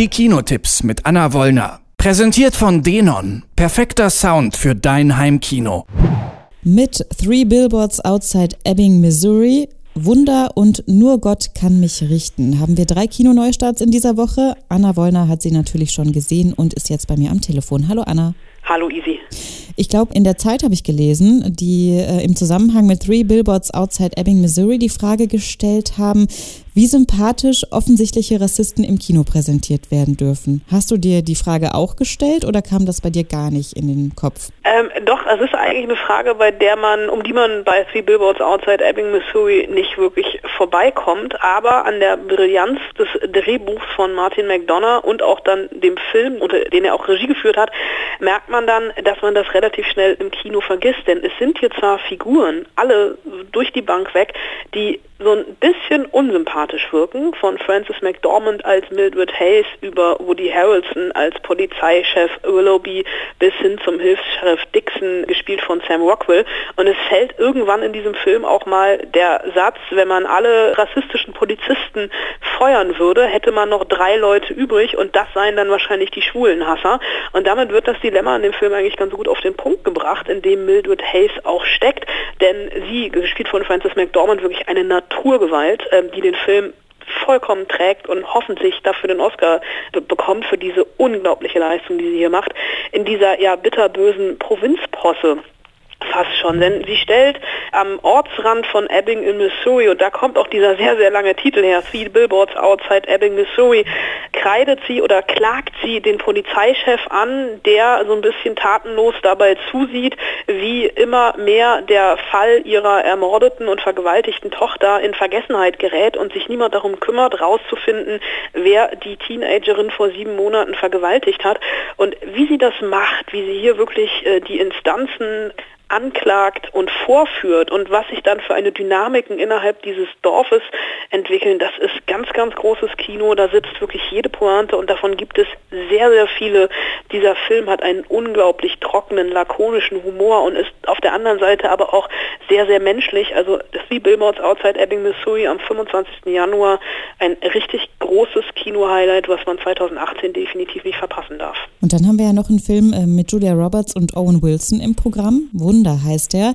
Die Kinotipps mit Anna Wollner. Präsentiert von Denon. Perfekter Sound für dein Heimkino. Mit Three Billboards Outside Ebbing, Missouri Wunder und Nur Gott kann mich richten. Haben wir drei Kinoneustarts in dieser Woche. Anna Wollner hat sie natürlich schon gesehen und ist jetzt bei mir am Telefon. Hallo Anna. Hallo Easy. Ich glaube, in der Zeit habe ich gelesen, die äh, im Zusammenhang mit Three Billboards Outside Ebbing, Missouri die Frage gestellt haben, wie sympathisch offensichtliche Rassisten im Kino präsentiert werden dürfen. Hast du dir die Frage auch gestellt oder kam das bei dir gar nicht in den Kopf? Ähm, doch, es ist eigentlich eine Frage, bei der man, um die man bei Three Billboards Outside Ebbing, Missouri nicht wirklich vorbeikommt, aber an der Brillanz des Drehbuchs von Martin McDonough und auch dann dem Film, unter den er auch Regie geführt hat, merkt man dann, dass man das relativ schnell im Kino vergisst. Denn es sind hier zwar Figuren, alle durch die Bank weg, die so ein bisschen unsympathisch wirken, von Francis McDormand als Mildred Hayes über Woody Harrelson als Polizeichef Willoughby bis hin zum Hilfs-Sheriff Dixon, gespielt von Sam Rockwell. Und es fällt irgendwann in diesem Film auch mal der Satz, wenn man alle rassistischen Polizisten feuern würde, hätte man noch drei Leute übrig und das seien dann wahrscheinlich die Schwulenhasser. Und damit wird das Dilemma in dem Film eigentlich ganz gut auf den Punkt gebracht, in dem Mildred Hayes auch steckt, denn sie, gespielt von Francis McDormand, wirklich eine Natur Naturgewalt, ähm, die den Film vollkommen trägt und hoffentlich dafür den Oscar bekommt für diese unglaubliche Leistung, die sie hier macht, in dieser ja bitterbösen Provinzposse fast schon, denn sie stellt am Ortsrand von Ebbing in Missouri, und da kommt auch dieser sehr, sehr lange Titel her, Three Billboards Outside Ebbing, Missouri, kreidet sie oder klagt sie den Polizeichef an, der so ein bisschen tatenlos dabei zusieht, wie immer mehr der Fall ihrer ermordeten und vergewaltigten Tochter in Vergessenheit gerät und sich niemand darum kümmert, rauszufinden, wer die Teenagerin vor sieben Monaten vergewaltigt hat. Und wie sie das macht, wie sie hier wirklich äh, die Instanzen anklagt und vorführt und was sich dann für eine Dynamiken innerhalb dieses Dorfes entwickeln, das ist ganz, ganz großes Kino. Da sitzt wirklich jede Pointe und davon gibt es sehr, sehr viele. Dieser Film hat einen unglaublich trockenen, lakonischen Humor und ist auf der anderen Seite aber auch sehr, sehr menschlich. Also das wie Billboards Outside Ebbing, Missouri am 25. Januar ein richtig großes Kino-Highlight, was man 2018 definitiv nicht verpassen darf. Und dann haben wir ja noch einen Film äh, mit Julia Roberts und Owen Wilson im Programm. Wunder heißt der.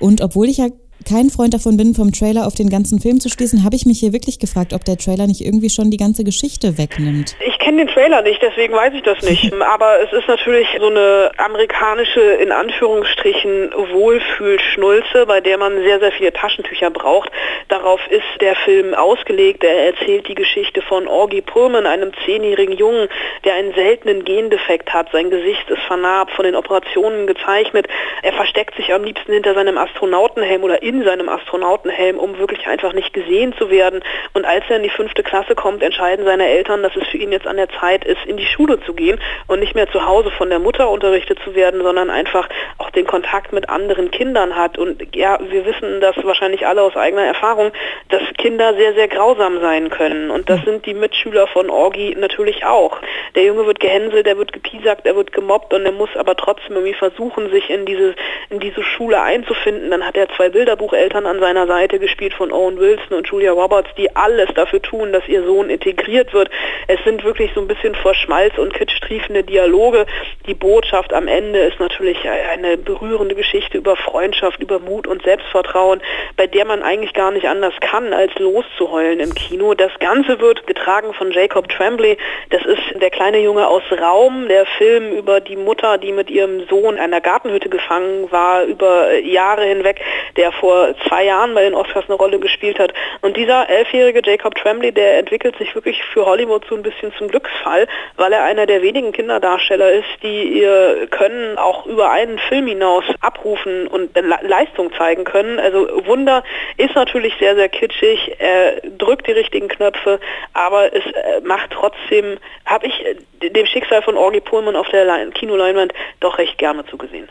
Und obwohl ich ja kein Freund davon bin, vom Trailer auf den ganzen Film zu schließen, habe ich mich hier wirklich gefragt, ob der Trailer nicht irgendwie schon die ganze Geschichte wegnimmt. Ich kenne den Trailer nicht, deswegen weiß ich das nicht. Aber es ist natürlich so eine amerikanische, in Anführungsstrichen, Wohlfühlschnulze, bei der man sehr, sehr viele Taschentücher braucht. Darauf ist der Film ausgelegt. Er erzählt die Geschichte von Orgy Pullman, einem zehnjährigen Jungen, der einen seltenen Gendefekt hat. Sein Gesicht ist vernarbt, von den Operationen gezeichnet. Er versteckt sich am liebsten hinter seinem Astronautenhelm oder in seinem Astronautenhelm, um wirklich einfach nicht gesehen zu werden. Und als er in die fünfte Klasse kommt, entscheiden seine Eltern, dass es für ihn jetzt an der Zeit ist, in die Schule zu gehen und nicht mehr zu Hause von der Mutter unterrichtet zu werden, sondern einfach auch den Kontakt mit anderen Kindern hat. Und ja, wir wissen das wahrscheinlich alle aus eigener Erfahrung, dass Kinder sehr, sehr grausam sein können. Und das sind die Mitschüler von Orgi natürlich auch. Der Junge wird gehänselt, er wird gepiesackt, er wird gemobbt und er muss aber trotzdem irgendwie versuchen, sich in diese, in diese Schule einzufinden. Dann hat er zwei Bilder Bilderbucheltern an seiner Seite, gespielt von Owen Wilson und Julia Roberts, die alles dafür tun, dass ihr Sohn integriert wird. Es sind wirklich so ein bisschen vor Schmalz und Kitsch triefende Dialoge. Die Botschaft am Ende ist natürlich eine berührende Geschichte über Freundschaft, über Mut und Selbstvertrauen, bei der man eigentlich gar nicht anders kann, als loszuheulen im Kino. Das Ganze wird getragen von Jacob Tremblay. Das ist der kleine Junge aus Raum, der Film über die Mutter, die mit ihrem Sohn in einer Gartenhütte gefangen war, über Jahre hinweg, der vor zwei Jahren bei den Oscars eine Rolle gespielt hat. Und dieser elfjährige Jacob Tremblay, der entwickelt sich wirklich für Hollywood so ein bisschen zum Glücksfall, weil er einer der wenigen Kinderdarsteller ist, die ihr Können auch über einen Film hinaus abrufen und Leistung zeigen können. Also Wunder ist natürlich sehr, sehr kitschig, er drückt die richtigen Knöpfe, aber es äh, macht trotzdem, habe ich äh, dem Schicksal von Orgy Pullman auf der Kinoleinwand doch recht gerne zugesehen.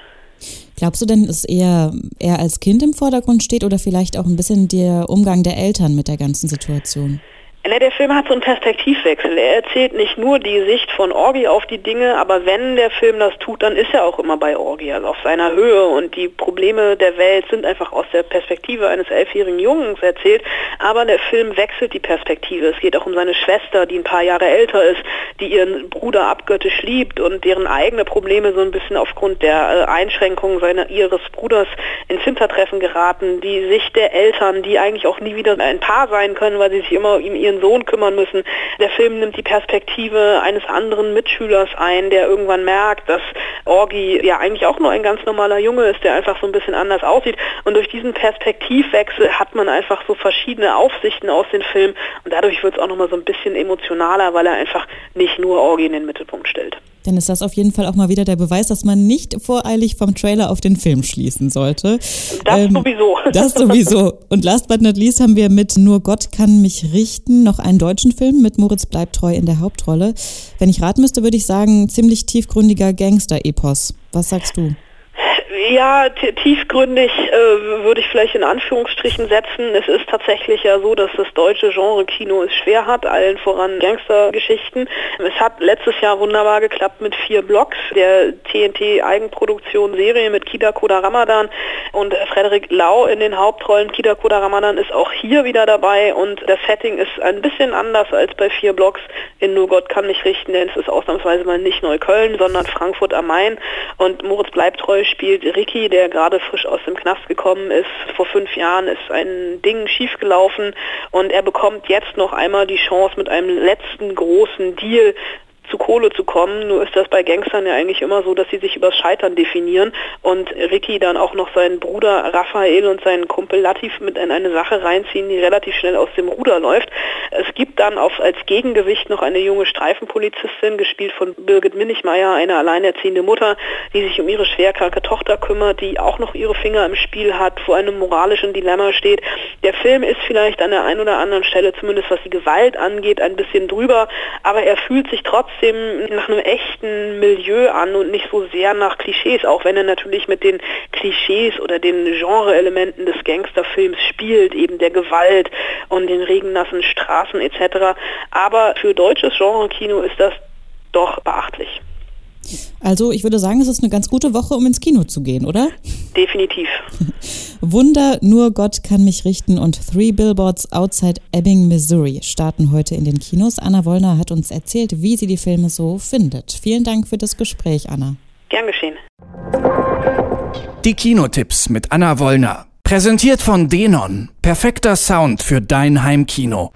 Glaubst du denn, dass eher er als Kind im Vordergrund steht oder vielleicht auch ein bisschen der Umgang der Eltern mit der ganzen Situation? Ja, der Film hat so einen Perspektivwechsel. Er erzählt nicht nur die Sicht von Orgi auf die Dinge, aber wenn der Film das tut, dann ist er auch immer bei Orgi, also auf seiner Höhe. Und die Probleme der Welt sind einfach aus der Perspektive eines elfjährigen Jungs erzählt. Aber der Film wechselt die Perspektive. Es geht auch um seine Schwester, die ein paar Jahre älter ist, die ihren Bruder abgöttisch liebt und deren eigene Probleme so ein bisschen aufgrund der äh, Einschränkungen seiner, ihres Bruders ins Hintertreffen geraten. Die Sicht der Eltern, die eigentlich auch nie wieder ein Paar sein können, weil sie sich immer um ihren Sohn kümmern müssen. Der Film nimmt die Perspektive eines anderen Mitschülers ein, der irgendwann merkt, dass Orgi ja eigentlich auch nur ein ganz normaler Junge ist, der einfach so ein bisschen anders aussieht. Und durch diesen Perspektivwechsel hat man einfach so verschiedene Aufsichten aus dem Film und dadurch wird es auch nochmal so ein bisschen emotionaler, weil er einfach nicht nur Orgi in den Mittelpunkt stellt. Dann ist das auf jeden Fall auch mal wieder der Beweis, dass man nicht voreilig vom Trailer auf den Film schließen sollte. Das ähm, sowieso. Das sowieso. Und last but not least haben wir mit Nur Gott kann mich richten noch einen deutschen Film mit Moritz Bleibtreu in der Hauptrolle. Wenn ich raten müsste, würde ich sagen, ziemlich tiefgründiger Gangster-Epos. Was sagst du? Ja, tiefgründig äh, würde ich vielleicht in Anführungsstrichen setzen. Es ist tatsächlich ja so, dass das deutsche Genre-Kino es schwer hat, allen voran Gangstergeschichten. Es hat letztes Jahr wunderbar geklappt mit vier Blocks, der TNT-Eigenproduktion-Serie mit Kida Koda Ramadan und Frederik Lau in den Hauptrollen. Kida Koda Ramadan ist auch hier wieder dabei und das Setting ist ein bisschen anders als bei vier Blocks in Nur Gott kann mich richten, denn es ist ausnahmsweise mal nicht Neukölln, sondern Frankfurt am Main und Moritz Bleibtreu spielt Ricky, der gerade frisch aus dem Knast gekommen ist. Vor fünf Jahren ist ein Ding schiefgelaufen und er bekommt jetzt noch einmal die Chance mit einem letzten großen Deal zu Kohle zu kommen. Nur ist das bei Gangstern ja eigentlich immer so, dass sie sich übers Scheitern definieren und Ricky dann auch noch seinen Bruder Raphael und seinen Kumpel Latif mit in eine Sache reinziehen, die relativ schnell aus dem Ruder läuft. Es gibt dann auf, als Gegengewicht noch eine junge Streifenpolizistin, gespielt von Birgit Minichmeier, eine alleinerziehende Mutter, die sich um ihre schwerkranke Tochter kümmert, die auch noch ihre Finger im Spiel hat, vor einem moralischen Dilemma steht. Der Film ist vielleicht an der einen oder anderen Stelle, zumindest was die Gewalt angeht, ein bisschen drüber, aber er fühlt sich trotzdem trotzdem nach einem echten Milieu an und nicht so sehr nach Klischees, auch wenn er natürlich mit den Klischees oder den Genre-Elementen des Gangsterfilms spielt, eben der Gewalt und den regennassen Straßen etc. Aber für deutsches Genre-Kino ist das doch beachtlich. Also ich würde sagen, es ist eine ganz gute Woche, um ins Kino zu gehen, oder? Definitiv. Wunder, nur Gott kann mich richten und Three Billboards Outside Ebbing, Missouri starten heute in den Kinos. Anna Wollner hat uns erzählt, wie sie die Filme so findet. Vielen Dank für das Gespräch, Anna. Gern geschehen. Die Kinotipps mit Anna Wollner. Präsentiert von Denon. Perfekter Sound für dein Heimkino.